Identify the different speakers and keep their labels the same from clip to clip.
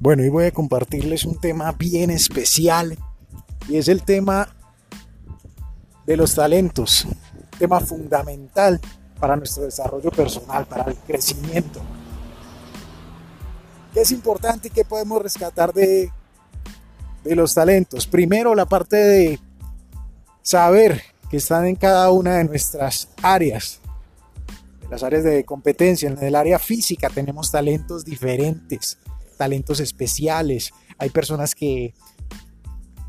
Speaker 1: Bueno, hoy voy a compartirles un tema bien especial y es el tema de los talentos, tema fundamental para nuestro desarrollo personal, para el crecimiento. ¿Qué es importante y qué podemos rescatar de, de los talentos? Primero, la parte de saber que están en cada una de nuestras áreas, las áreas de competencia. En el área física tenemos talentos diferentes talentos especiales, hay personas que,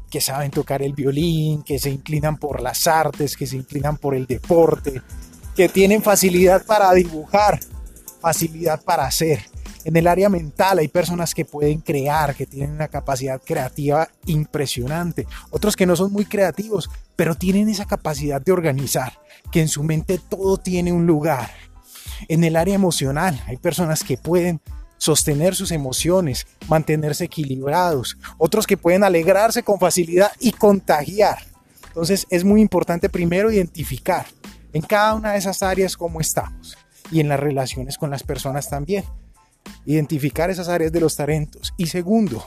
Speaker 1: que saben tocar el violín, que se inclinan por las artes, que se inclinan por el deporte, que tienen facilidad para dibujar, facilidad para hacer. En el área mental hay personas que pueden crear, que tienen una capacidad creativa impresionante. Otros que no son muy creativos, pero tienen esa capacidad de organizar, que en su mente todo tiene un lugar. En el área emocional hay personas que pueden sostener sus emociones, mantenerse equilibrados, otros que pueden alegrarse con facilidad y contagiar. Entonces es muy importante primero identificar en cada una de esas áreas cómo estamos y en las relaciones con las personas también. Identificar esas áreas de los talentos. Y segundo,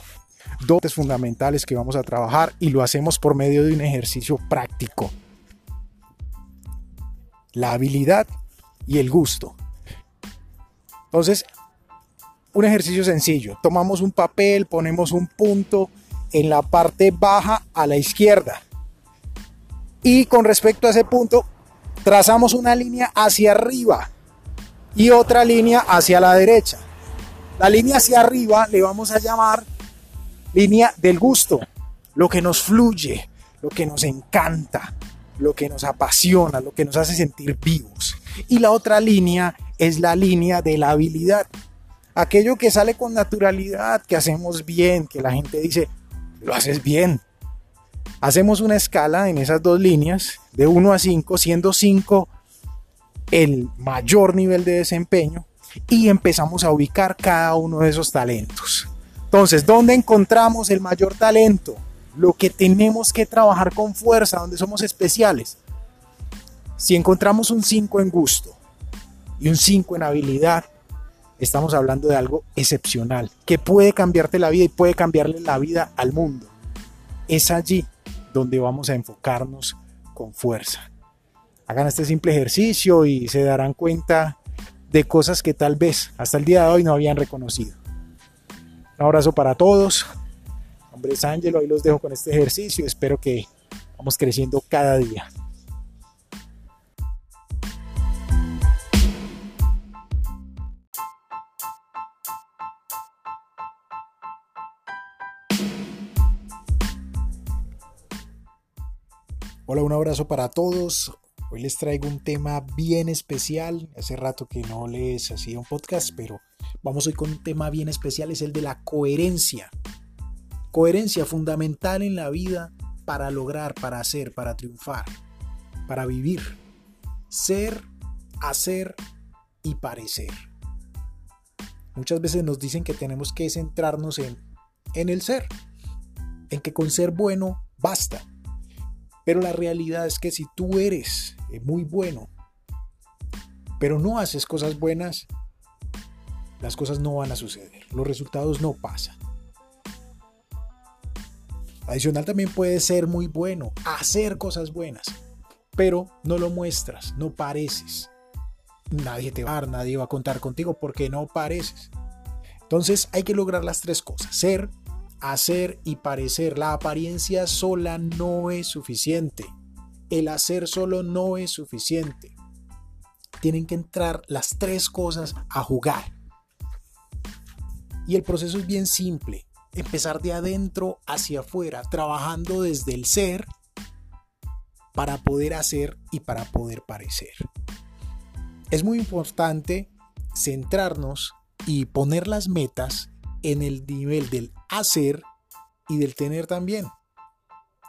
Speaker 1: dotes fundamentales que vamos a trabajar y lo hacemos por medio de un ejercicio práctico. La habilidad y el gusto. Entonces, un ejercicio sencillo. Tomamos un papel, ponemos un punto en la parte baja a la izquierda. Y con respecto a ese punto, trazamos una línea hacia arriba y otra línea hacia la derecha. La línea hacia arriba le vamos a llamar línea del gusto, lo que nos fluye, lo que nos encanta, lo que nos apasiona, lo que nos hace sentir vivos. Y la otra línea es la línea de la habilidad, aquello que sale con naturalidad, que hacemos bien, que la gente dice, lo haces bien. Hacemos una escala en esas dos líneas de 1 a 5, siendo 5 el mayor nivel de desempeño y empezamos a ubicar cada uno de esos talentos. Entonces, ¿dónde encontramos el mayor talento? Lo que tenemos que trabajar con fuerza, donde somos especiales. Si encontramos un 5 en gusto y un 5 en habilidad, estamos hablando de algo excepcional, que puede cambiarte la vida y puede cambiarle la vida al mundo. Es allí donde vamos a enfocarnos con fuerza. Hagan este simple ejercicio y se darán cuenta de cosas que tal vez hasta el día de hoy no habían reconocido. Un abrazo para todos. Mi nombre es Ángelo, ahí los dejo con este ejercicio. Espero que vamos creciendo cada día. Hola, un abrazo para todos. Hoy les traigo un tema bien especial. Hace rato que no les hacía un podcast, pero vamos hoy con un tema bien especial, es el de la coherencia. Coherencia fundamental en la vida para lograr, para hacer, para triunfar, para vivir. Ser, hacer y parecer. Muchas veces nos dicen que tenemos que centrarnos en, en el ser, en que con ser bueno basta pero la realidad es que si tú eres eh, muy bueno, pero no haces cosas buenas, las cosas no van a suceder, los resultados no pasan. Adicional también puede ser muy bueno, hacer cosas buenas, pero no lo muestras, no pareces. Nadie te va a dar, nadie va a contar contigo porque no pareces. Entonces hay que lograr las tres cosas, ser, hacer y parecer. La apariencia sola no es suficiente. El hacer solo no es suficiente. Tienen que entrar las tres cosas a jugar. Y el proceso es bien simple. Empezar de adentro hacia afuera, trabajando desde el ser para poder hacer y para poder parecer. Es muy importante centrarnos y poner las metas en el nivel del hacer y del tener también.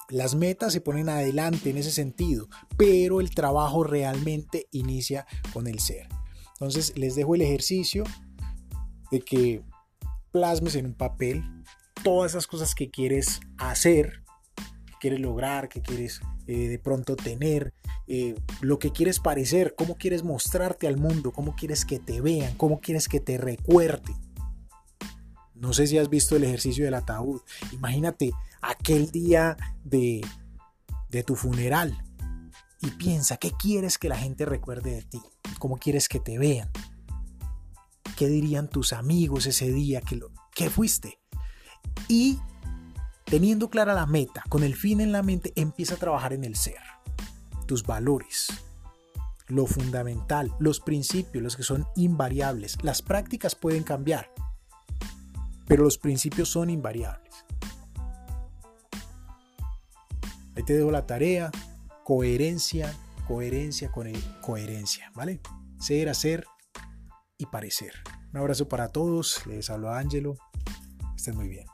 Speaker 1: Las metas se ponen adelante en ese sentido, pero el trabajo realmente inicia con el ser. Entonces les dejo el ejercicio de que plasmes en un papel todas esas cosas que quieres hacer, que quieres lograr, que quieres eh, de pronto tener, eh, lo que quieres parecer, cómo quieres mostrarte al mundo, cómo quieres que te vean, cómo quieres que te recuerden No sé si has visto el ejercicio del ataúd. Imagínate aquel día de, tu funeral y piensa qué quieres que la gente recuerde de ti, cómo quieres que te vean, qué dirían tus amigos ese día, que, lo, que fuiste. Y teniendo clara la meta, con el fin en la mente, empieza a trabajar en el ser, tus valores, lo fundamental, los principios, los que son invariables. Las prácticas pueden cambiar, pero los principios son invariables. Ahí te dejo la tarea, coherencia, coherencia coherencia, ¿vale? Ser, hacer y parecer. Un abrazo para todos, les hablo a Angelo, estén muy bien.